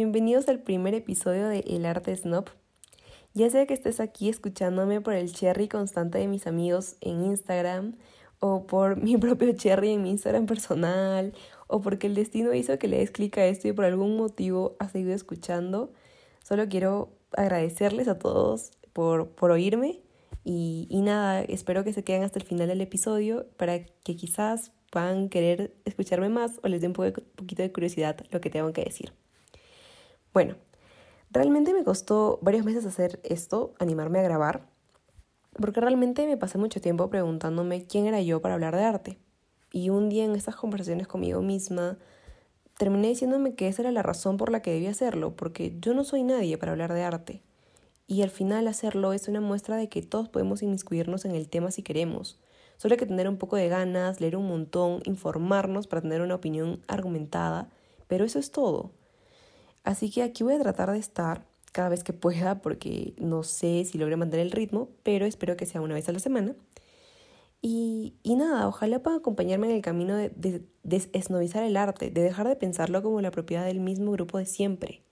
bienvenidos al primer episodio de El Arte Snob. Ya sea que estés aquí escuchándome por el cherry constante de mis amigos en Instagram, o por mi propio cherry en mi Instagram personal, o porque el destino hizo que le des clic a esto y por algún motivo has seguido escuchando, solo quiero agradecerles a todos por, por oírme y, y nada, espero que se queden hasta el final del episodio para que quizás puedan querer escucharme más o les dé un poquito de curiosidad lo que tengo que decir. Bueno, realmente me costó varios meses hacer esto, animarme a grabar, porque realmente me pasé mucho tiempo preguntándome quién era yo para hablar de arte. Y un día en estas conversaciones conmigo misma, terminé diciéndome que esa era la razón por la que debía hacerlo, porque yo no soy nadie para hablar de arte. Y al final hacerlo es una muestra de que todos podemos inmiscuirnos en el tema si queremos, Solo hay que tener un poco de ganas, leer un montón, informarnos para tener una opinión argumentada, pero eso es todo. Así que aquí voy a tratar de estar cada vez que pueda porque no sé si logre mantener el ritmo, pero espero que sea una vez a la semana. Y, y nada, ojalá pueda acompañarme en el camino de, de el arte, de dejar de pensarlo como la propiedad del mismo grupo de siempre.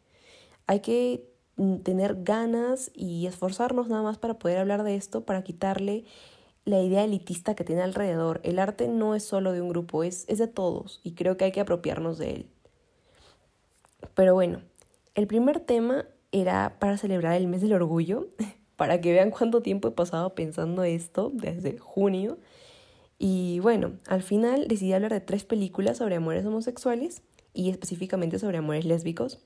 Hay que mm, tener ganas y esforzarnos nada más para poder hablar de esto, para quitarle la idea elitista que tiene alrededor. El arte no es solo de un grupo, es, es de todos y creo que hay que apropiarnos de él. Pero bueno, el primer tema era para celebrar el mes del orgullo, para que vean cuánto tiempo he pasado pensando esto desde junio. Y bueno, al final decidí hablar de tres películas sobre amores homosexuales y específicamente sobre amores lésbicos.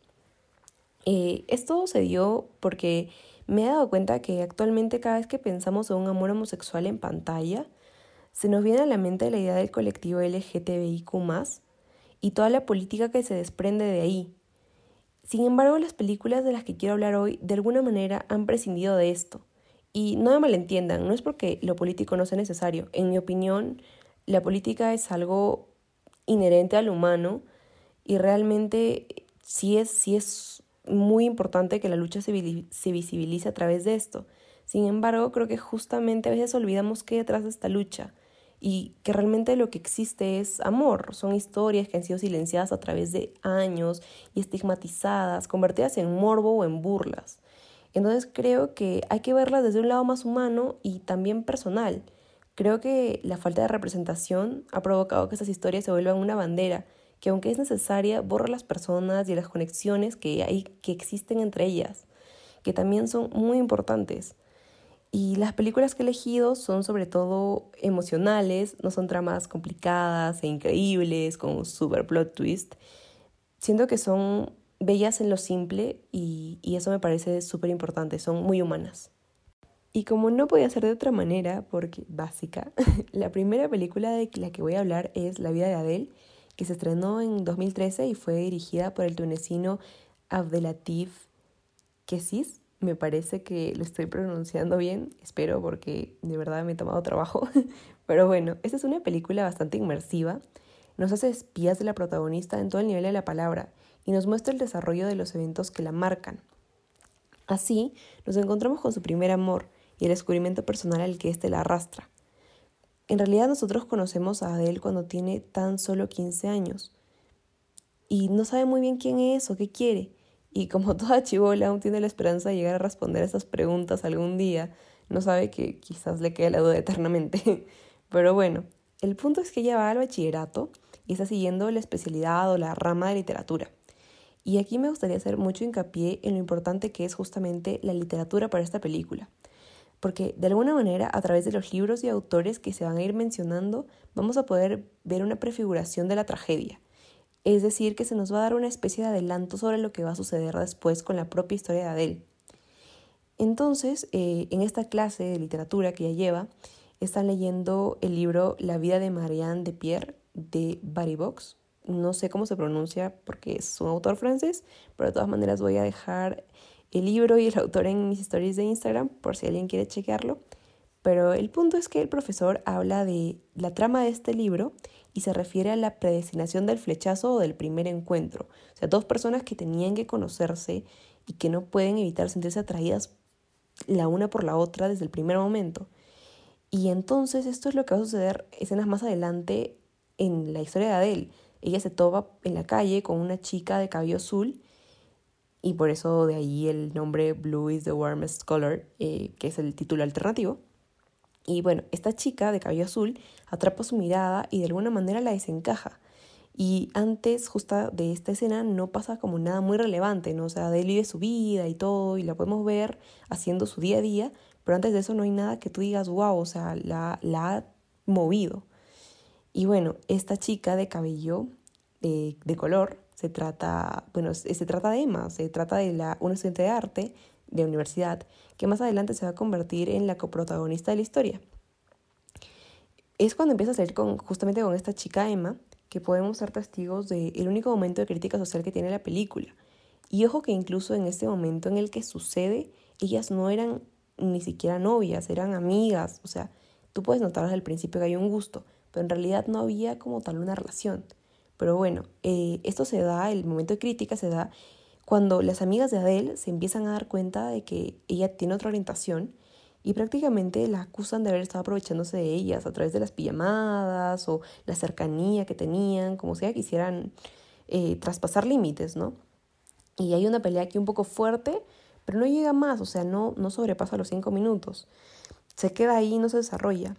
Eh, esto se dio porque me he dado cuenta que actualmente cada vez que pensamos en un amor homosexual en pantalla, se nos viene a la mente la idea del colectivo LGTBIQ y toda la política que se desprende de ahí. Sin embargo, las películas de las que quiero hablar hoy de alguna manera han prescindido de esto. Y no me malentiendan, no es porque lo político no sea necesario. En mi opinión, la política es algo inherente al humano y realmente sí es, sí es muy importante que la lucha se, visibilice a través de esto. Sin embargo, creo que justamente a veces olvidamos que detrás de esta lucha y que realmente lo que existe es amor. Son historias que han sido silenciadas a través de años y estigmatizadas, convertidas en morbo o en burlas. Entonces creo que hay que verlas desde un lado más humano y también personal. Creo que la falta de representación ha provocado que estas historias se vuelvan una bandera que aunque es necesaria, borra las personas y las conexiones que hay que existen entre ellas, que también son muy importantes. Y las películas que he elegido son sobre todo emocionales, no son tramas complicadas e increíbles con un super plot twist. Siento que son bellas en lo simple y, y eso me parece súper importante, son muy humanas. Y como no podía ser de otra manera, porque básica, la primera película de la que voy a hablar es La vida de Adele que se estrenó en 2013 y fue dirigida por el tunecino Abdelatif Kessis. Me parece que lo estoy pronunciando bien, espero porque de verdad me he tomado trabajo. Pero bueno, esta es una película bastante inmersiva. Nos hace espías de la protagonista en todo el nivel de la palabra y nos muestra el desarrollo de los eventos que la marcan. Así, nos encontramos con su primer amor y el descubrimiento personal al que éste la arrastra. En realidad nosotros conocemos a Adele cuando tiene tan solo 15 años y no sabe muy bien quién es o qué quiere. Y como toda chivola aún tiene la esperanza de llegar a responder a esas preguntas algún día, no sabe que quizás le quede la duda eternamente. Pero bueno, el punto es que ella va al bachillerato y está siguiendo la especialidad o la rama de literatura. Y aquí me gustaría hacer mucho hincapié en lo importante que es justamente la literatura para esta película porque de alguna manera a través de los libros y autores que se van a ir mencionando vamos a poder ver una prefiguración de la tragedia. Es decir, que se nos va a dar una especie de adelanto sobre lo que va a suceder después con la propia historia de Adele. Entonces, eh, en esta clase de literatura que ella lleva, están leyendo el libro La vida de Marianne de Pierre de Barry. No sé cómo se pronuncia porque es un autor francés, pero de todas maneras voy a dejar el libro y el autor en mis stories de Instagram, por si alguien quiere chequearlo. Pero el punto es que el profesor habla de la trama de este libro y se refiere a la predestinación del flechazo o del primer encuentro. O sea, dos personas que tenían que conocerse y que no pueden evitar sentirse atraídas la una por la otra desde el primer momento. Y entonces esto es lo que va a suceder escenas más adelante en la historia de Adele. Ella se topa en la calle con una chica de cabello azul y por eso de ahí el nombre Blue is the warmest color, eh, que es el título alternativo. Y bueno, esta chica de cabello azul atrapa su mirada y de alguna manera la desencaja. Y antes, justo de esta escena, no pasa como nada muy relevante, ¿no? O sea, él vive su vida y todo, y la podemos ver haciendo su día a día, pero antes de eso no hay nada que tú digas, wow, o sea, la, la ha movido. Y bueno, esta chica de cabello de, de color se trata, bueno, se trata de Emma, se trata de la, una estudiante de arte de universidad que más adelante se va a convertir en la coprotagonista de la historia. Es cuando empieza a salir con, justamente con esta chica Emma que podemos ser testigos del el único momento de crítica social que tiene la película. Y ojo que incluso en este momento en el que sucede, ellas no eran ni siquiera novias, eran amigas. O sea, tú puedes notar desde el principio que hay un gusto, pero en realidad no había como tal una relación. Pero bueno, eh, esto se da, el momento de crítica se da cuando las amigas de Adele se empiezan a dar cuenta de que ella tiene otra orientación y prácticamente la acusan de haber estado aprovechándose de ellas a través de las pijamadas o la cercanía que tenían, como sea quisieran eh, traspasar límites, ¿no? Y hay una pelea aquí un poco fuerte, pero no llega más, o sea, no, no sobrepasa los cinco minutos. Se queda ahí y no se desarrolla.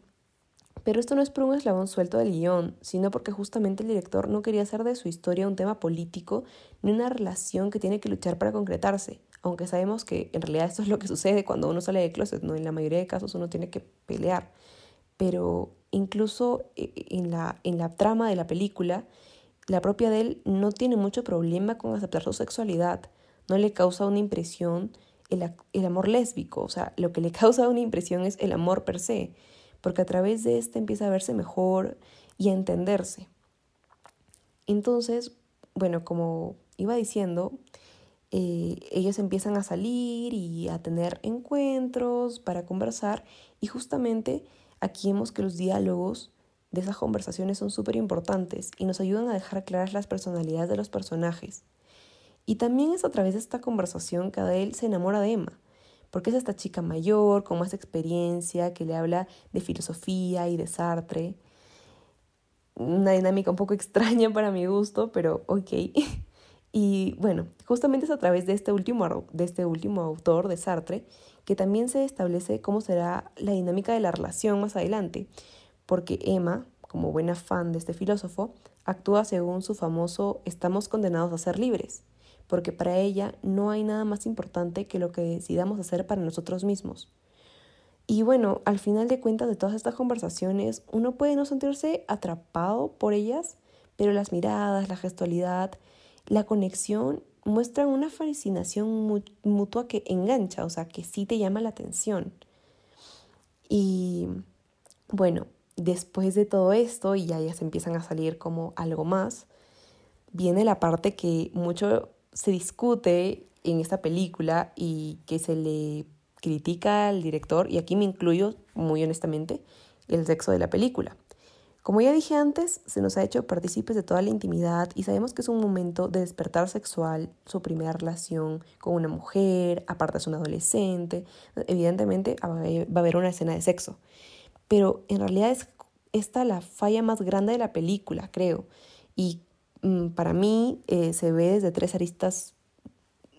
Pero esto no es por un eslabón suelto del guion, sino porque justamente el director no quería hacer de su historia un tema político ni una relación que tiene que luchar para concretarse, aunque sabemos que en realidad esto es lo que sucede cuando uno sale de closet, ¿no? En la mayoría de casos uno tiene que pelear. Pero incluso eh, en la, en la trama de la película, la propia de él no tiene mucho problema con aceptar su sexualidad, no le causa una impresión el, el amor lésbico, o sea, lo que le causa una impresión es el amor per se porque a través de este empieza a verse mejor y a entenderse. Entonces, bueno, como iba diciendo, eh, ellos empiezan a salir y a tener encuentros para conversar y justamente aquí vemos que los diálogos de esas conversaciones son súper importantes y nos ayudan a dejar claras las personalidades de los personajes. Y también es a través de esta conversación que Adele se enamora de Emma porque es esta chica mayor, con más experiencia, que le habla de filosofía y de Sartre. Una dinámica un poco extraña para mi gusto, pero ok. Y bueno, justamente es a través de este último, de este último autor, de Sartre, que también se establece cómo será la dinámica de la relación más adelante, porque Emma, como buena fan de este filósofo, actúa según su famoso estamos condenados a ser libres porque para ella no hay nada más importante que lo que decidamos hacer para nosotros mismos. Y bueno, al final de cuentas de todas estas conversaciones, uno puede no sentirse atrapado por ellas, pero las miradas, la gestualidad, la conexión muestran una fascinación mutua que engancha, o sea, que sí te llama la atención. Y bueno, después de todo esto, y ya, se empiezan a salir como algo más, viene la parte que mucho se discute en esta película y que se le critica al director, y aquí me incluyo muy honestamente, el sexo de la película. Como ya dije antes, se nos ha hecho partícipes de toda la intimidad y sabemos que es un momento de despertar sexual, su primera relación con una mujer, aparte es un adolescente, evidentemente va a haber una escena de sexo. Pero en realidad es esta la falla más grande de la película, creo. Y para mí eh, se ve desde tres aristas,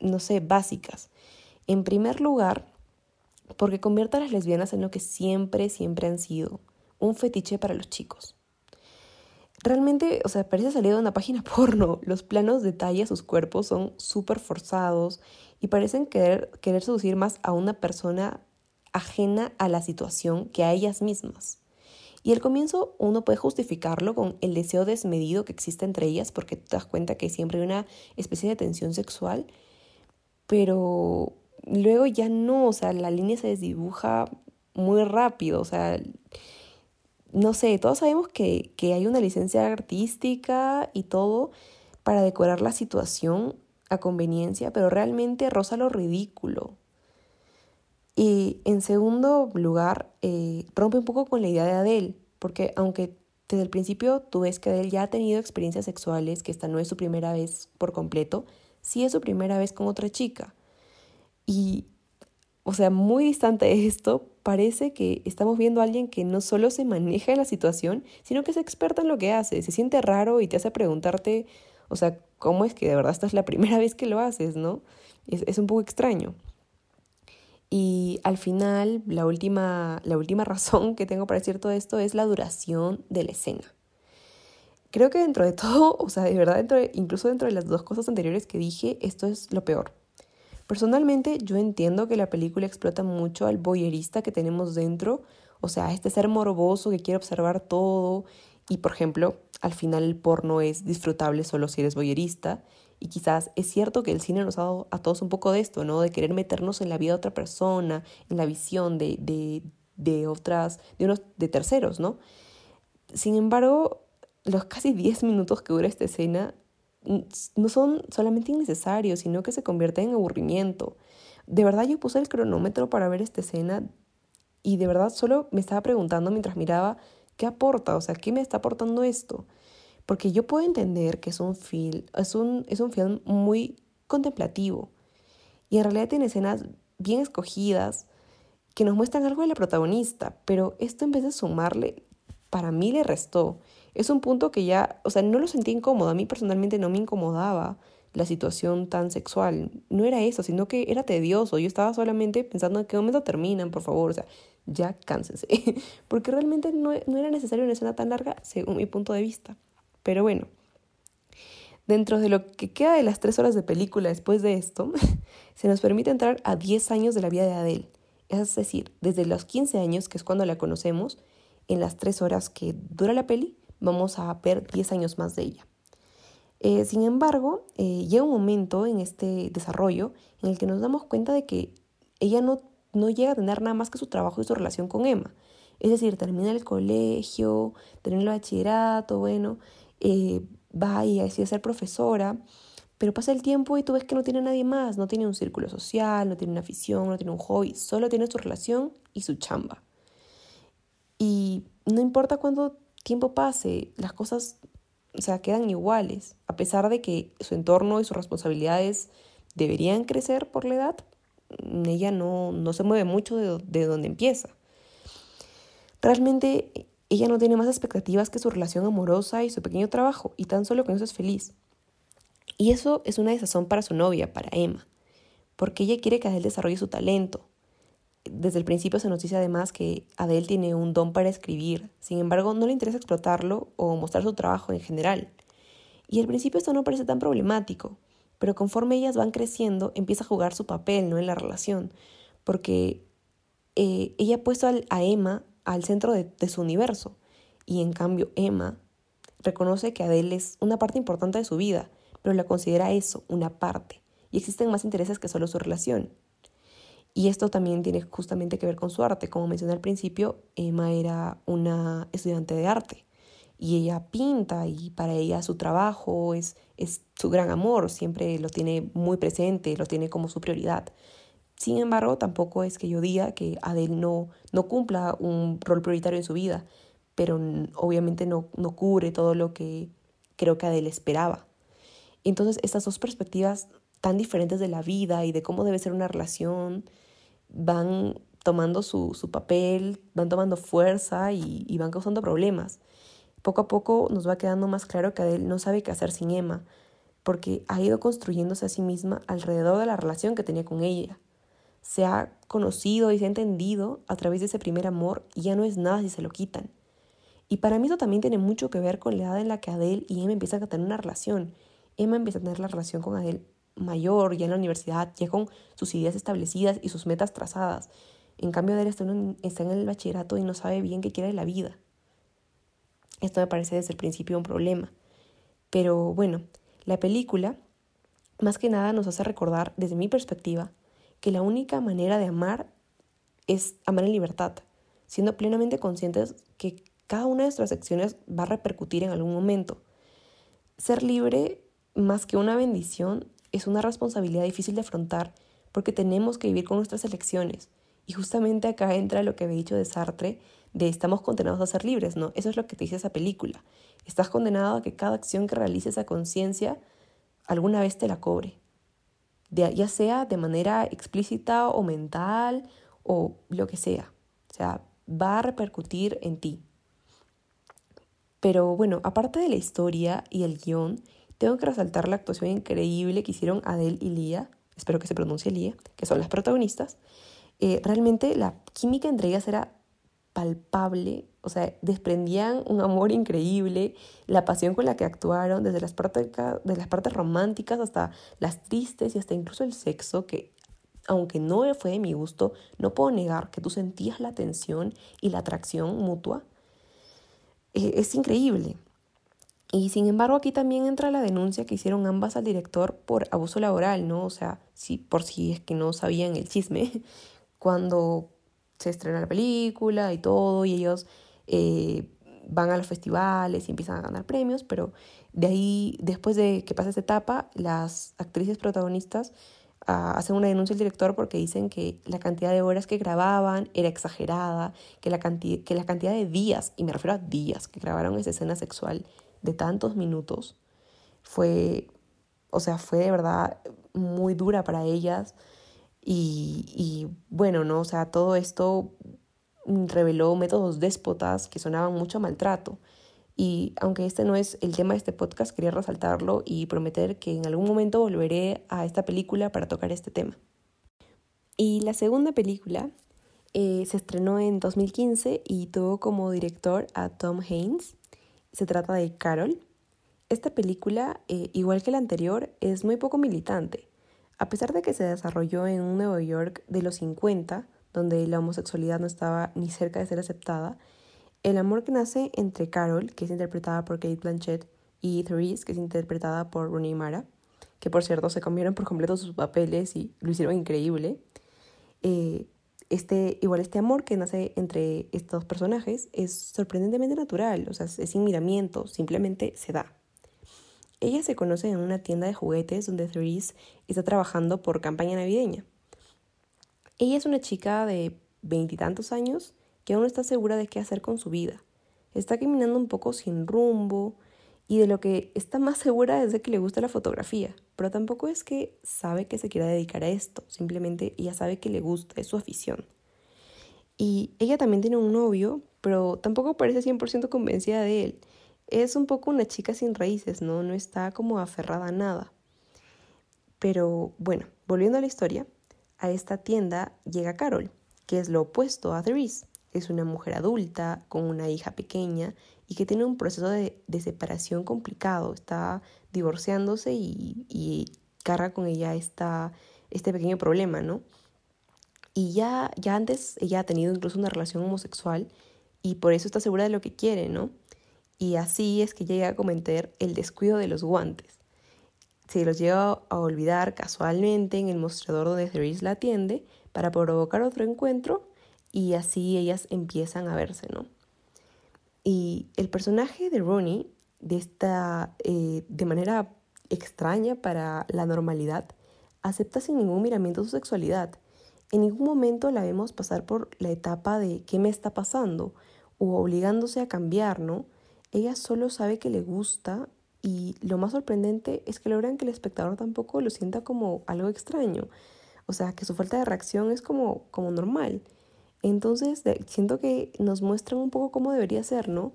no sé, básicas. En primer lugar, porque convierte a las lesbianas en lo que siempre, siempre han sido, un fetiche para los chicos. Realmente, o sea, parece salido de una página porno. Los planos de talla sus cuerpos son súper forzados y parecen querer, querer seducir más a una persona ajena a la situación que a ellas mismas. Y al comienzo uno puede justificarlo con el deseo desmedido que existe entre ellas, porque te das cuenta que siempre hay una especie de tensión sexual, pero luego ya no, o sea, la línea se desdibuja muy rápido, o sea, no sé, todos sabemos que, que hay una licencia artística y todo para decorar la situación a conveniencia, pero realmente roza lo ridículo. Y en segundo lugar, eh, rompe un poco con la idea de Adele, porque aunque desde el principio tú ves que Adele ya ha tenido experiencias sexuales, que esta no es su primera vez por completo, sí es su primera vez con otra chica. Y, o sea, muy distante de esto, parece que estamos viendo a alguien que no solo se maneja en la situación, sino que es experta en lo que hace. Se siente raro y te hace preguntarte, O sea, ¿cómo es que de verdad esta es la primera vez que lo haces, no? Es, es un poco extraño. Y al final, la última, la última razón que tengo para decir todo esto es la duración de la escena. Creo que dentro de todo, o sea, de verdad, dentro incluso dentro de las dos cosas anteriores que dije, esto es lo peor. Personalmente, yo entiendo que la película explota mucho al boyerista que tenemos dentro, o sea, este ser morboso que quiere observar todo. Y, por ejemplo, al final el porno es disfrutable solo si eres boyerista. Y quizás es cierto que el cine nos ha dado a todos un poco de esto, ¿no? De querer meternos en la vida de otra persona, en la visión de, de, de otras, de unos, de terceros, ¿no? Sin embargo, los casi 10 minutos que dura esta escena no son solamente innecesarios, sino que se convierten en aburrimiento. De verdad yo puse el cronómetro para ver esta escena y de verdad solo me estaba preguntando mientras miraba qué aporta, o sea, qué me está aportando esto. Porque yo puedo entender que es un film, es un, es un film muy contemplativo y en realidad tiene escenas bien escogidas que nos muestran algo de la protagonista, pero esto en vez de sumarle, para mí le restó es un punto que ya, o sea, no lo sentí incómodo. A mí personalmente no me incomodaba la situación tan sexual. No era eso, sino que era tedioso. Yo estaba solamente pensando en qué momento terminan, por favor. O sea, ya cánsense. Porque realmente no, no era necesario una escena tan larga, según mi punto de vista. Pero bueno, dentro de lo que queda de las tres horas de película después de esto, se nos permite entrar a 10 años de la vida de Adele. Es decir, desde los 15 años, que es cuando la conocemos, en las tres horas que dura la peli, vamos a ver 10 años más de ella. Eh, sin embargo, eh, llega un momento en este desarrollo en el que nos damos cuenta de que ella no, no llega a tener nada más que su trabajo y su relación con Emma. Es decir, termina el colegio, termina el bachillerato, bueno, eh, va y a ser profesora, pero pasa el tiempo y tú ves que no tiene nadie más, no tiene un círculo social, no tiene una afición, no tiene un hobby, solo tiene su relación y su chamba. Y no importa cuándo tiempo pase, las cosas o sea, quedan iguales, a pesar de que su entorno y sus responsabilidades deberían crecer por la edad, ella no, no se mueve mucho de, de donde empieza. Realmente ella no tiene más expectativas que su relación amorosa y su pequeño trabajo, y tan solo con eso es feliz. Y eso es una desazón para su novia, para Emma, porque ella quiere que él desarrolle su talento, desde el principio se nos dice además que Adele tiene un don para escribir, sin embargo no le interesa explotarlo o mostrar su trabajo en general. Y al principio esto no parece tan problemático, pero conforme ellas van creciendo empieza a jugar su papel ¿no? en la relación, porque eh, ella ha puesto a Emma al centro de, su universo, y en cambio Emma reconoce que Adele es una parte importante de su vida, pero la considera eso, una parte, y existen más intereses que solo su relación. Y esto también tiene justamente que ver con su arte. Como mencioné al principio, Emma era una estudiante de arte y ella pinta y para ella su trabajo es, es su gran amor, siempre lo tiene muy presente, lo tiene como su prioridad. Sin embargo, tampoco es que yo diga que Adele no, no cumpla un rol prioritario en su vida, pero obviamente no, no cubre todo lo que creo que Adele esperaba. Entonces, estas dos perspectivas tan diferentes de la vida y de cómo debe ser una relación, van tomando su, su papel, van tomando fuerza y, y, van causando problemas. Poco a poco nos va quedando más claro que Adele no sabe qué hacer sin Emma, porque ha ido construyéndose a sí misma alrededor de la relación que tenía con ella. Se ha conocido y se ha entendido a través de ese primer amor y ya no es nada si se lo quitan. Y para mí eso también tiene mucho que ver con la edad en la que Adele y Emma empiezan a tener una relación. Emma empieza a tener la relación con Adele mayor, ya en la universidad, ya con sus ideas establecidas y sus metas trazadas. En cambio, él está en, está en el bachillerato y no sabe bien qué quiere de la vida. Esto me parece desde el principio un problema. Pero bueno, la película más que nada nos hace recordar, desde mi perspectiva, que la única manera de amar es amar en libertad, siendo plenamente conscientes que cada una de nuestras acciones va a repercutir en algún momento. Ser libre, más que una bendición, es una responsabilidad difícil de afrontar porque tenemos que vivir con nuestras elecciones. Y justamente acá entra lo que había dicho de Sartre, de estamos condenados a ser libres, ¿no? Eso es lo que te dice esa película. Estás condenado a que cada acción que realices a conciencia alguna vez te la cobre. Ya sea de manera explícita o mental o lo que sea. O sea, va a repercutir en ti. Pero bueno, aparte de la historia y el guion, tengo que resaltar la actuación increíble que hicieron Adele y Lia, espero que se pronuncie Lia, que son las protagonistas. Eh, realmente la química entre ellas era palpable, o sea, desprendían un amor increíble, la pasión con la que actuaron, desde las, partes, de las partes románticas hasta las tristes y hasta incluso el sexo, que aunque no fue de mi gusto, no puedo negar que tú sentías la tensión y la atracción mutua. Eh, es increíble. Y sin embargo, aquí también entra la denuncia que hicieron ambas al director por abuso laboral, ¿no? O sea, si, por si es que no sabían el chisme, cuando se estrena la película y todo, y ellos eh, van a los festivales y empiezan a ganar premios, pero de ahí, después de que pasa esta etapa, las actrices protagonistas uh, hacen una denuncia al director porque dicen que la cantidad de horas que grababan era exagerada, que la, que la cantidad de días, y me refiero a días, que grabaron esa escena sexual de tantos minutos, fue, o sea, fue de verdad muy dura para ellas y, bueno, ¿no? O sea, todo esto reveló métodos déspotas que sonaban mucho a maltrato. Y aunque este no es el tema de este podcast, quería resaltarlo y prometer que en algún momento volveré a esta película para tocar este tema. Y la segunda película eh, se estrenó en 2015 y tuvo como director a Tom Haynes. Se trata de Carol. Esta película, eh, igual que la anterior, es muy poco militante. A pesar de que se desarrolló en un Nueva York de los 50, donde la homosexualidad no estaba ni cerca de ser aceptada, el amor que nace entre Carol, que es interpretada por Kate Blanchett, y Therese, que es interpretada por Rooney Mara, que por cierto se cambiaron por completo sus papeles y lo hicieron increíble. Eh, este, igual este amor que nace entre estos personajes es sorprendentemente natural, o sea, es sin miramiento, simplemente se da. Ellas se conocen en una tienda de juguetes donde Therese está trabajando por campaña navideña. Ella es una chica de veintitantos años que aún no está segura de qué hacer con su vida. Está caminando un poco sin rumbo y de lo que está más segura es de que le gusta la fotografía, pero tampoco es que sabe que se quiera dedicar a esto, simplemente ella sabe que le gusta, es su afición. Y ella también tiene un novio, pero tampoco parece 100% convencida de él es un poco una chica sin raíces, ¿no? No está como aferrada a nada. Pero bueno, volviendo a la historia, a esta tienda llega Carol, que es lo opuesto a Therese. Es una mujer adulta, con una hija pequeña y que tiene un proceso de, separación complicado. Está divorciándose y, y carga con ella esta, este pequeño problema, ¿no? Y ya, ya antes ella ha tenido incluso una relación homosexual y por eso está segura de lo que quiere, ¿no? Y así es que llega a cometer el descuido de los guantes. Se los llega a olvidar casualmente en el mostrador donde Therese la atiende para provocar otro encuentro y así ellas empiezan a verse, ¿no? Y el personaje de Ronnie, de, esta, eh, de manera extraña para la normalidad, acepta sin ningún miramiento su sexualidad. En ningún momento la vemos pasar por la etapa de qué me está pasando o obligándose a cambiar, ¿no? ella solo sabe que le gusta y lo más sorprendente es que logran que el espectador tampoco lo sienta como algo extraño. O sea, que su falta de reacción es como, como normal. Entonces, siento que nos muestran un poco cómo debería ser, ¿no?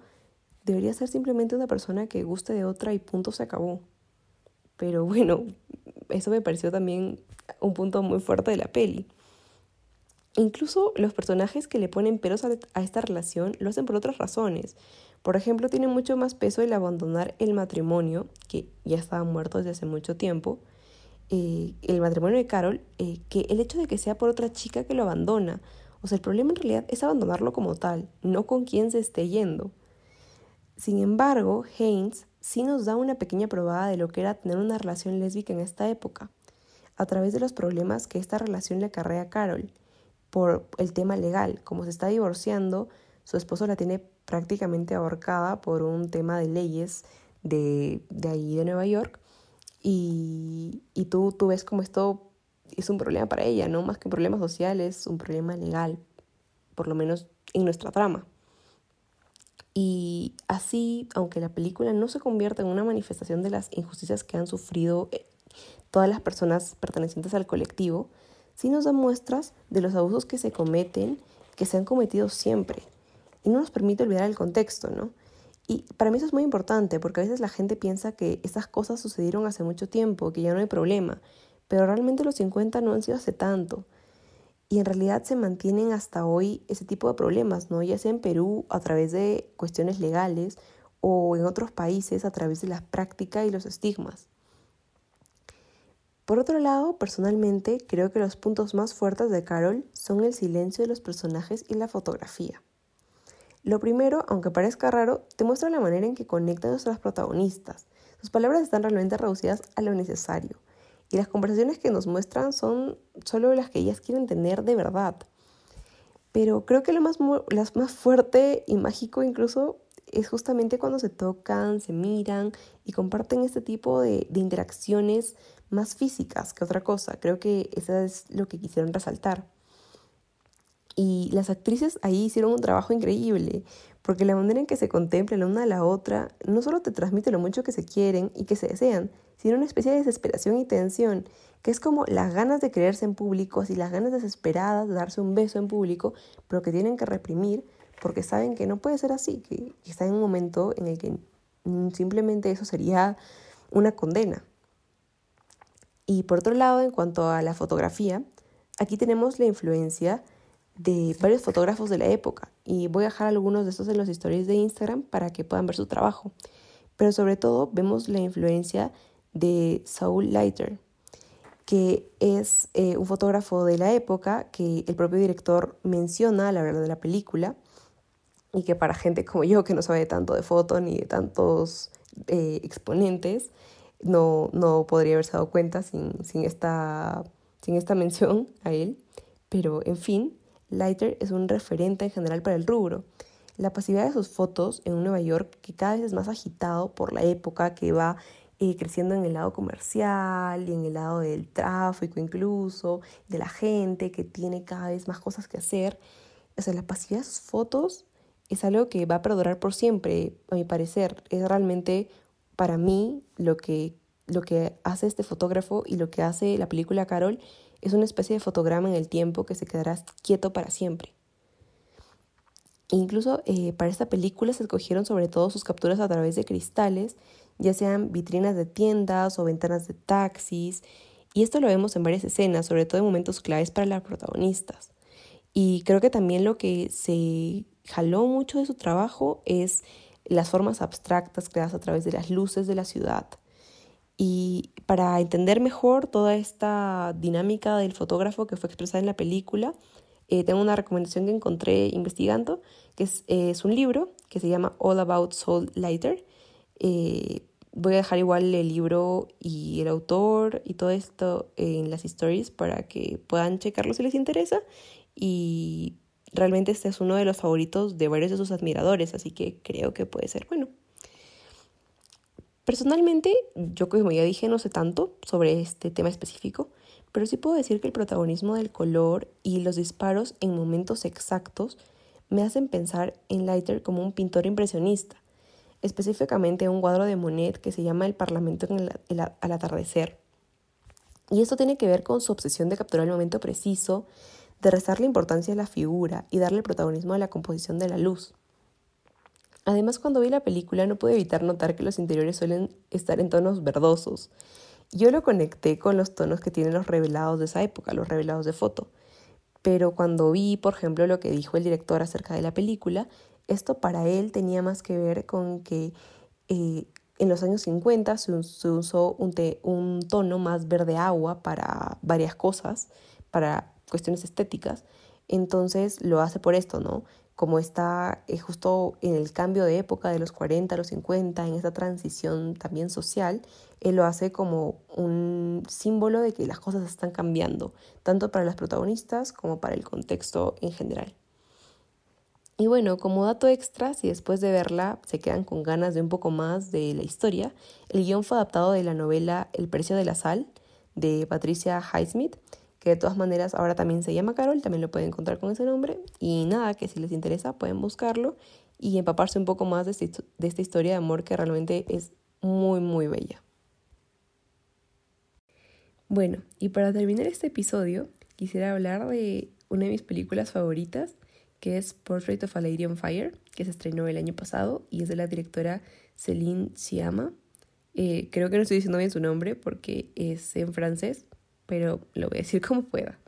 Debería ser simplemente una persona que guste de otra y punto se acabó. Pero bueno, eso me pareció también un punto muy fuerte de la peli. Incluso los personajes que le ponen peros a esta relación lo hacen por otras razones. Por ejemplo, tiene mucho más peso el abandonar el matrimonio, que ya estaba muerto desde hace mucho tiempo, eh, el matrimonio de Carol, eh, que el hecho de que sea por otra chica que lo abandona. O sea, el problema en realidad es abandonarlo como tal, no con quién se esté yendo. Sin embargo, Haynes sí nos da una pequeña probada de lo que era tener una relación lésbica en esta época, a través de los problemas que esta relación le acarrea a Carol, por el tema legal. Como se está divorciando, su esposo la tiene prácticamente ahorcada por un tema de leyes de, de ahí de Nueva York. Y, y tú, tú ves como esto es un problema para ella, no más que un problema social, es un problema legal, por lo menos en nuestra trama. Y así, aunque la película no se convierta en una manifestación de las injusticias que han sufrido eh, todas las personas pertenecientes al colectivo, sí nos da muestras de los abusos que se cometen, que se han cometido siempre, y no nos permite olvidar el contexto, ¿no? Y para mí eso es muy importante porque a veces la gente piensa que esas cosas sucedieron hace mucho tiempo, que ya no hay problema, pero realmente los 50 no han sido hace tanto. Y en realidad se mantienen hasta hoy ese tipo de problemas, ¿no? Ya sea en Perú a través de cuestiones legales o en otros países a través de la práctica y los estigmas. Por otro lado, personalmente creo que los puntos más fuertes de Carol son el silencio de los personajes y la fotografía. Lo primero, aunque parezca raro, te muestra la manera en que conectan nuestras protagonistas. Sus palabras están realmente reducidas a lo necesario. Y las conversaciones que nos muestran son solo las que ellas quieren tener de verdad. Pero creo que lo más fuerte y mágico incluso es justamente cuando se tocan, se miran y comparten este tipo de, de interacciones más físicas que otra cosa. Creo que eso es lo que quisieron resaltar. Y las actrices ahí hicieron un trabajo increíble, porque la manera en que se contemplan la una a la otra no solo te transmite lo mucho que se quieren y que se desean, sino una especie de desesperación y tensión, que es como las ganas de creerse en público, y las ganas desesperadas de darse un beso en público, pero que tienen que reprimir porque saben que no puede ser así, que, que están en un momento en el que simplemente eso sería una condena. Y por otro lado, en cuanto a la fotografía, aquí tenemos la influencia de varios fotógrafos de la época y voy a dejar algunos de estos en los stories de Instagram para que puedan ver su trabajo. Pero sobre todo vemos la influencia de Saul Leiter, que es eh, un fotógrafo de la época que el propio director menciona a la verdad de la película y que para gente como yo que no sabe tanto de foto ni de tantos eh, exponentes, no, no podría haberse dado cuenta sin, sin, esta, sin esta mención a él. Pero, en fin, Leiter es un referente en general para el rubro. La pasividad de sus fotos en un Nueva York que cada vez es más agitado por la época que va eh, creciendo en el lado comercial y en el lado del tráfico incluso, de la gente que tiene cada vez más cosas que hacer. O sea, la pasividad de sus fotos es algo que va a perdurar por siempre, a mi parecer. Es realmente para mí lo que, lo que hace este fotógrafo y lo que hace la película Carol es una especie de fotograma en el tiempo que se quedará quieto para siempre. Incluso eh, para esta película se escogieron sobre todo sus capturas a través de cristales, ya sean vitrinas de tiendas o ventanas de taxis, y esto lo vemos en varias escenas, sobre todo en momentos claves para las protagonistas. Y creo que también lo que se jaló mucho de su trabajo es las formas abstractas creadas a través de las luces de la ciudad. Para entender mejor toda esta dinámica del fotógrafo que fue expresada en la película, eh, tengo una recomendación que encontré investigando, que es, es, un libro que se llama All About Soul Lighter. Eh, voy a dejar igual el libro y el autor y todo esto en las stories para que puedan checarlo si les interesa. Y Realmente este es uno de los favoritos de varios de sus admiradores, así que creo que puede ser bueno. Personalmente, yo como ya dije, no sé tanto sobre este tema específico, pero sí puedo decir que el protagonismo del color y los disparos en momentos exactos me hacen pensar en Leiter como un pintor impresionista, específicamente un cuadro de Monet que se llama El Parlamento al atardecer. Y esto tiene que ver con su obsesión de capturar el momento preciso, de restarle importancia a la figura y darle protagonismo a la composición de la luz. Además, cuando vi la película no pude evitar notar que los interiores suelen estar en tonos verdosos. Yo lo conecté con los tonos que tienen los revelados de esa época, los revelados de foto. Pero cuando vi, por ejemplo, lo que dijo el director acerca de la película, esto para él tenía más que ver con que eh, en los años 50 se, usó un, un tono más verde agua para varias cosas, para cuestiones estéticas, entonces lo hace por esto, ¿no? Como está eh, justo en el cambio de época de los 40 a los 50, en esta transición también social, él lo hace como un símbolo de que las cosas están cambiando, tanto para las protagonistas como para el contexto en general. Y bueno, como dato extra, si después de verla se quedan con ganas de un poco más de la historia, el guion fue adaptado de la novela El precio de la sal de Patricia Highsmith que de todas maneras ahora también se llama Carol, también lo pueden encontrar con ese nombre. Y nada, que si les interesa pueden buscarlo y empaparse un poco más de, esta historia de amor que realmente es muy, muy bella. Bueno, y para terminar este episodio, quisiera hablar de una de mis películas favoritas, que es Portrait of a Lady on Fire, que se estrenó el año pasado y es de la directora Céline Sciamma. Eh, creo que no estoy diciendo bien su nombre porque es en francés, pero lo voy a decir como pueda.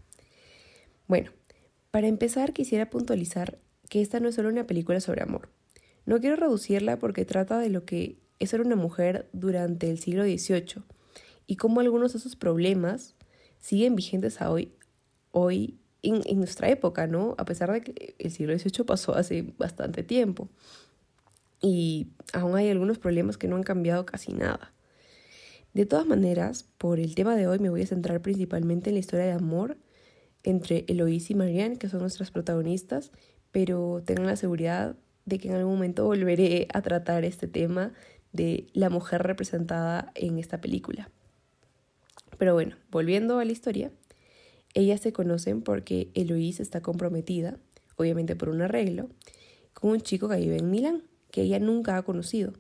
Bueno, para empezar quisiera puntualizar que esta no es solo una película sobre amor. No quiero reducirla porque trata de lo que es ser una mujer durante el siglo XVIII y cómo algunos de esos problemas siguen vigentes a hoy, hoy en, en, nuestra época, ¿no? A pesar de que el siglo XVIII pasó hace bastante tiempo. Y aún hay algunos problemas que no han cambiado casi nada. De todas maneras, por el tema de hoy me voy a centrar principalmente en la historia de amor entre Eloise y Marianne, que son nuestras protagonistas, pero tengan la seguridad de que en algún momento volveré a tratar este tema de la mujer representada en esta película. Pero bueno, volviendo a la historia, ellas se conocen porque Eloise está comprometida, obviamente por un arreglo, con un chico que vive en Milán, que ella nunca ha conocido.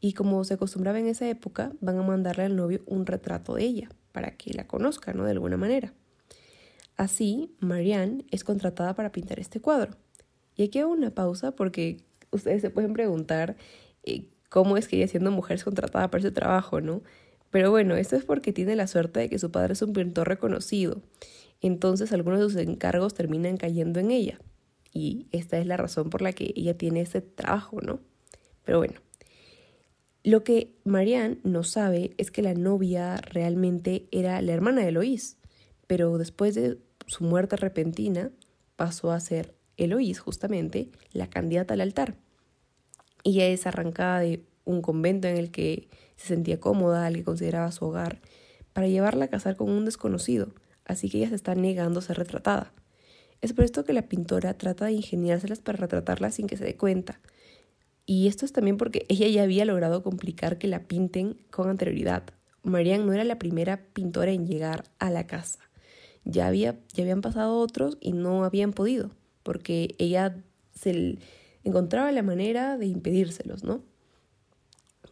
Y como se acostumbraba en esa época, van a mandarle al novio un retrato de ella, para que la conozca, ¿no? De alguna manera. Así, Marianne es contratada para pintar este cuadro. Y aquí hago una pausa porque ustedes se pueden preguntar eh, cómo es que ella siendo mujer es contratada para ese trabajo, ¿no? Pero bueno, esto es porque tiene la suerte de que su padre es un pintor reconocido. Entonces algunos de sus encargos terminan cayendo en ella. Y esta es la razón por la que ella tiene ese trabajo, ¿no? Pero bueno, lo que Marianne no sabe es que la novia realmente era la hermana de Eloís, pero después de su muerte repentina pasó a ser Eloís, justamente, la candidata al altar. Ella es arrancada de un convento en el que se sentía cómoda, al que consideraba su hogar, para llevarla a casar con un desconocido, así que ella se está negando a ser retratada. Es por esto que la pintora trata de ingeniárselas para retratarla sin que se dé cuenta. Y esto es también porque ella ya había logrado complicar que la pinten con anterioridad. Marianne no era la primera pintora en llegar a la casa. Ya, había, ya habían pasado otros y no habían podido porque ella se encontraba la manera de impedírselos, ¿no?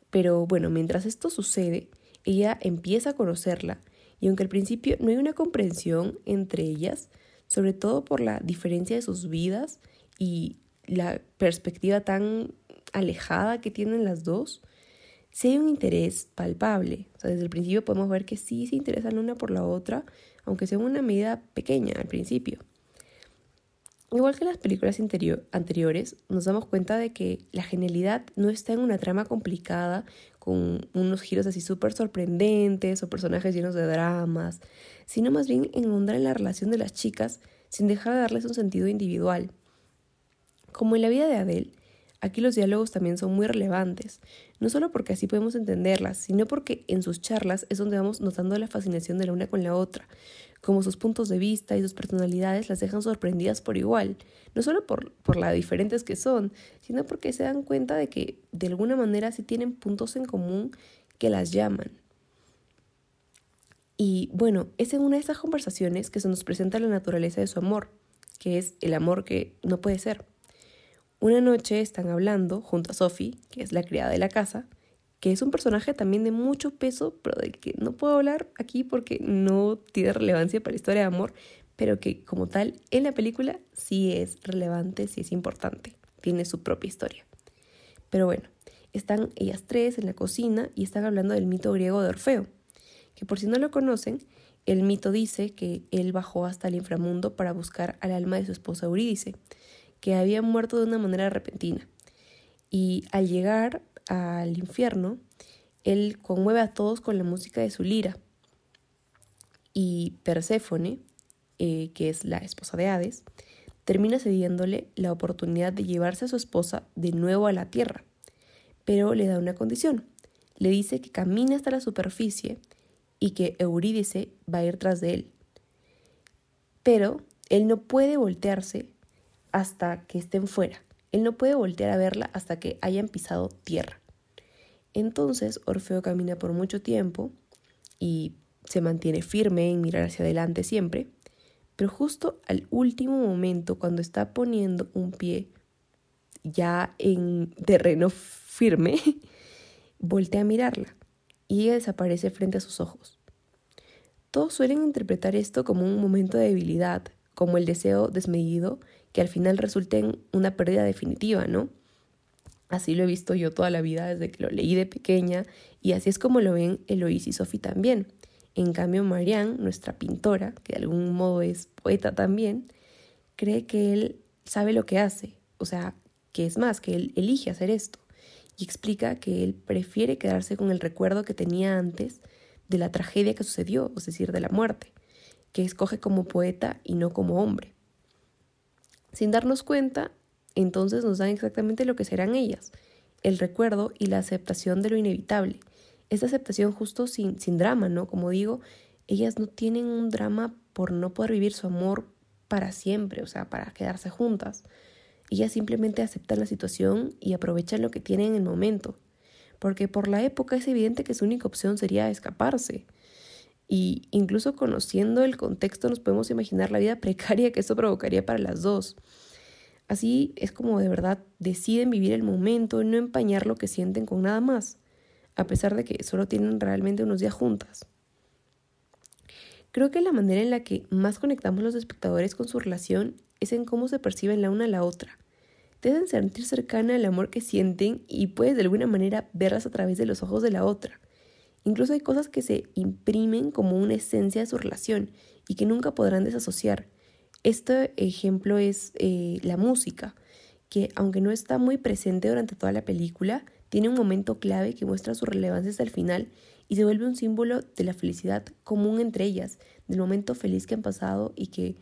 Pero bueno, mientras esto sucede, ella empieza a conocerla y aunque al principio no hay una comprensión entre ellas, sobre todo por la diferencia de sus vidas y la perspectiva tan alejada que tienen las dos, sí hay un interés palpable. O sea, desde el principio podemos ver que sí se interesan una por la otra, aunque sea en una medida pequeña al principio. Igual que en las películas anteriores, nos damos cuenta de que la genialidad no está en una trama complicada con unos giros así súper sorprendentes o personajes llenos de dramas, sino más bien en en la relación de las chicas sin dejar de darles un sentido individual. Como en la vida de Adele, aquí los diálogos también son muy relevantes, no solo porque así podemos entenderlas, sino porque en sus charlas es donde vamos notando la fascinación de la una con la otra, como sus puntos de vista y sus personalidades las dejan sorprendidas por igual, no solo por, por la diferentes que son, sino porque se dan cuenta de que de alguna manera sí tienen puntos en común que las llaman. Y bueno, es en una de esas conversaciones que se nos presenta la naturaleza de su amor, que es el amor que no puede ser. Una noche están hablando junto a Sophie, que es la criada de la casa, que es un personaje también de mucho peso, pero de que no puedo hablar aquí porque no tiene relevancia para la historia de amor, pero que como tal en la película sí es relevante, sí es importante, tiene su propia historia. Pero bueno, están ellas tres en la cocina y están hablando del mito griego de Orfeo, que por si no lo conocen, el mito dice que él bajó hasta el inframundo para buscar al alma de su esposa Eurídice, que había muerto de una manera repentina. Y al llegar al infierno, él conmueve a todos con la música de su lira. Y Perséfone, eh, que es la esposa de Hades, termina cediéndole la oportunidad de llevarse a su esposa de nuevo a la tierra, pero le da una condición. Le dice que camine hasta la superficie y que Eurídice va a ir tras de él. Pero él no puede voltearse hasta que estén fuera. Él no puede voltear a verla hasta que hayan pisado tierra. Entonces Orfeo camina por mucho tiempo y se mantiene firme en mirar hacia adelante siempre, pero justo al último momento, cuando está poniendo un pie ya en terreno firme, voltea a mirarla y ella desaparece frente a sus ojos. Todos suelen interpretar esto como un momento de debilidad, como el deseo desmedido que al final resulten una pérdida definitiva, ¿no? Así lo he visto yo toda la vida desde que lo leí de pequeña y así es como lo ven Eloís y Sophie también. En cambio, Marianne, nuestra pintora, que de algún modo es poeta también, cree que él sabe lo que hace, o sea, que es más, que él elige hacer esto, y explica que él prefiere quedarse con el recuerdo que tenía antes de la tragedia que sucedió, es decir, de la muerte, que escoge como poeta y no como hombre. Sin darnos cuenta, entonces nos dan exactamente lo que serán ellas, el recuerdo y la aceptación de lo inevitable. Esta aceptación justo sin, sin drama, ¿no? Como digo, ellas no tienen un drama por no poder vivir su amor para siempre, o sea, para quedarse juntas. Ellas simplemente aceptan la situación y aprovechan lo que tienen en el momento, porque por la época es evidente que su única opción sería escaparse. Y incluso conociendo el contexto nos podemos imaginar la vida precaria que esto provocaría para las dos. Así es como de verdad deciden vivir el momento y no empañar lo que sienten con nada más, a pesar de que solo tienen realmente unos días juntas. Creo que la manera en la que más conectamos los espectadores con su relación es en cómo se perciben la una a la otra. Hacen sentir cercana al amor que sienten y puedes de alguna manera verlas a través de los ojos de la otra. Incluso hay cosas que se imprimen como una esencia de su relación y que nunca podrán desasociar. Este ejemplo es eh, la música, que aunque no está muy presente durante toda la película, tiene un momento clave que muestra su relevancia hasta el final y se vuelve un símbolo de la felicidad común entre ellas, del momento feliz que han pasado y que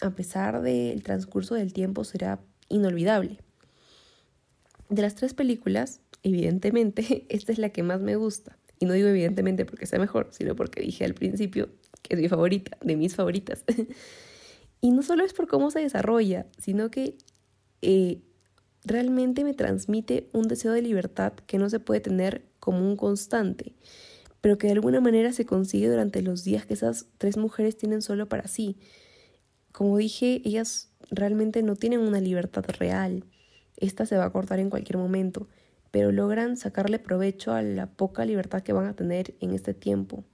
a pesar del transcurso del tiempo será inolvidable. De las tres películas, evidentemente, esta es la que más me gusta. Y no digo evidentemente porque sea mejor, sino porque dije al principio que es mi favorita, de mis favoritas. Y no solo es por cómo se desarrolla, sino que eh, realmente me transmite un deseo de libertad que no se puede tener como un constante, pero que de alguna manera se consigue durante los días que esas tres mujeres tienen solo para sí. Como dije, ellas realmente no tienen una libertad real. Esta se va a cortar en cualquier momento, pero logran sacarle provecho a la poca libertad que van a tener en este tiempo.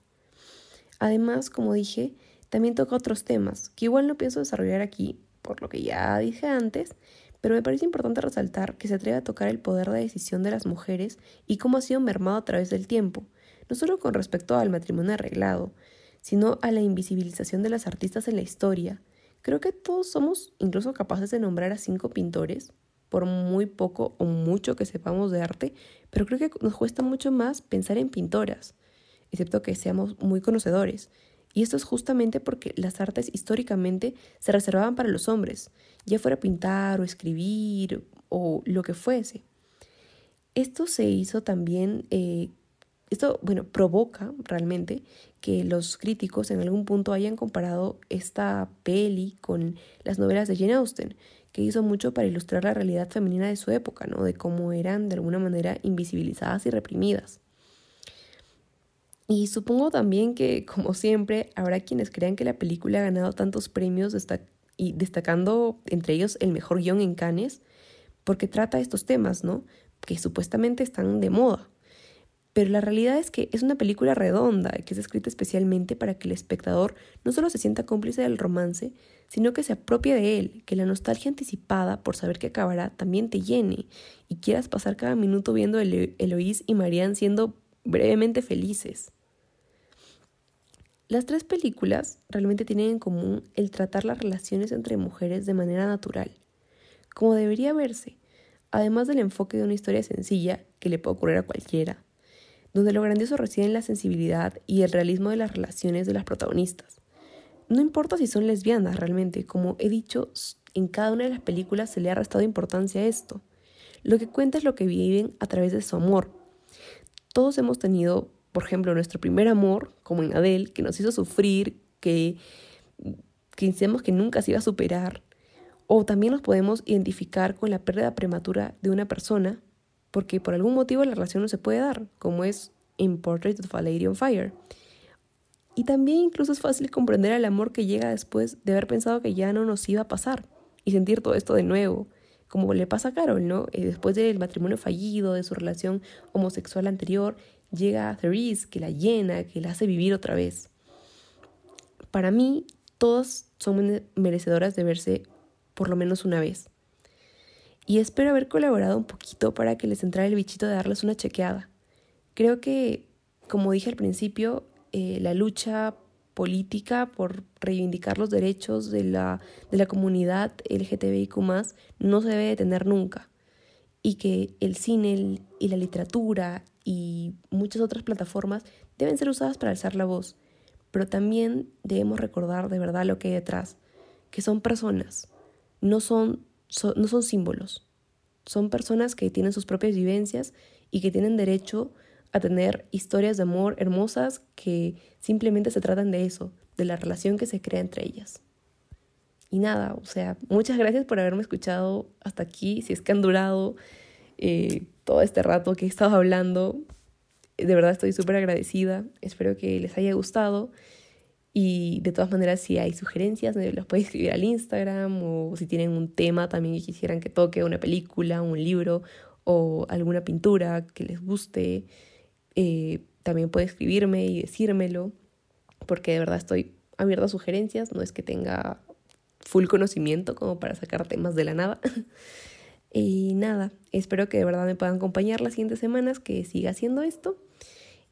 Además, como dije, también toca otros temas, que igual no pienso desarrollar aquí, por lo que ya dije antes, pero me parece importante resaltar que se atreve a tocar el poder de decisión de las mujeres y cómo ha sido mermado a través del tiempo, no solo con respecto al matrimonio arreglado, sino a la invisibilización de las artistas en la historia. Creo que todos somos incluso capaces de nombrar a cinco pintores, por muy poco o mucho que sepamos de arte, pero creo que nos cuesta mucho más pensar en pintoras, excepto que seamos muy conocedores. Y esto es justamente porque las artes históricamente se reservaban para los hombres, ya fuera pintar o escribir o lo que fuese. Esto se hizo también, eh, esto, bueno, provoca realmente que los críticos en algún punto hayan comparado esta peli con las novelas de Jane Austen, que hizo mucho para ilustrar la realidad femenina de su época, ¿no? De cómo eran de alguna manera invisibilizadas y reprimidas. Y supongo también que, como siempre, habrá quienes crean que la película ha ganado tantos premios y destacando entre ellos el mejor guion en Cannes, porque trata estos temas, ¿no? Que supuestamente están de moda. Pero la realidad es que es una película redonda, que es escrita especialmente para que el espectador no solo se sienta cómplice del romance, sino que se apropie de él, que la nostalgia anticipada por saber que acabará también te llene y quieras pasar cada minuto viendo a Eloís y Marianne siendo brevemente felices. Las tres películas realmente tienen en común el tratar las relaciones entre mujeres de manera natural, como debería verse, además del enfoque de una historia sencilla que le puede ocurrir a cualquiera, donde lo grandioso reside en la sensibilidad y el realismo de las relaciones de las protagonistas. No importa si son lesbianas realmente, como he dicho, en cada una de las películas se le ha restado importancia a esto. Lo que cuenta es lo que viven a través de su amor. Todos hemos tenido por ejemplo, nuestro primer amor, como en Adele, que nos hizo sufrir, que, que que nunca se iba a superar. O también nos podemos identificar con la pérdida prematura de una persona, porque por algún motivo la relación no se puede dar, como es en Portrait of a Lady on Fire. Y también incluso es fácil comprender el amor que llega después de haber pensado que ya no nos iba a pasar y sentir todo esto de nuevo, como le pasa a Carol, ¿no? Eh, después del matrimonio fallido, de su relación homosexual anterior, llega a Therese, que la llena, que la hace vivir otra vez. Para mí, todas son merecedoras de verse por lo menos una vez. Y espero haber colaborado un poquito para que les entrara el bichito de darles una chequeada. Creo que, como dije al principio, eh, la lucha política por reivindicar los derechos de la, de la comunidad LGTBIQ no se debe detener nunca. Y que el cine y la literatura y muchas otras plataformas deben ser usadas para alzar la voz. Pero también debemos recordar de verdad lo que hay detrás, que son personas, no son no son símbolos, son personas que tienen sus propias vivencias y que tienen derecho a tener historias de amor hermosas que simplemente se tratan de eso, de la relación que se crea entre ellas. Y nada, o sea, muchas gracias por haberme escuchado hasta aquí, si es que han durado eh, todo este rato que he estado hablando. De verdad estoy súper agradecida, espero que les haya gustado y de todas maneras, si hay sugerencias, los pueden escribir al Instagram o si tienen un tema también que quisieran que toque, una película, un libro o alguna pintura que les guste, eh, también pueden escribirme y decírmelo, porque de verdad estoy abierta a sugerencias, no es que tenga full conocimiento como para sacar temas de la nada. y nada, espero que de verdad me puedan acompañar las siguientes semanas, que siga haciendo esto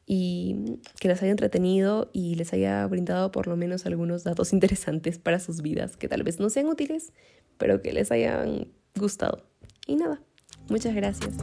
y que les haya entretenido y les haya brindado por lo menos algunos datos interesantes para sus vidas, que tal vez no sean útiles, pero que les hayan gustado. Y nada, muchas gracias.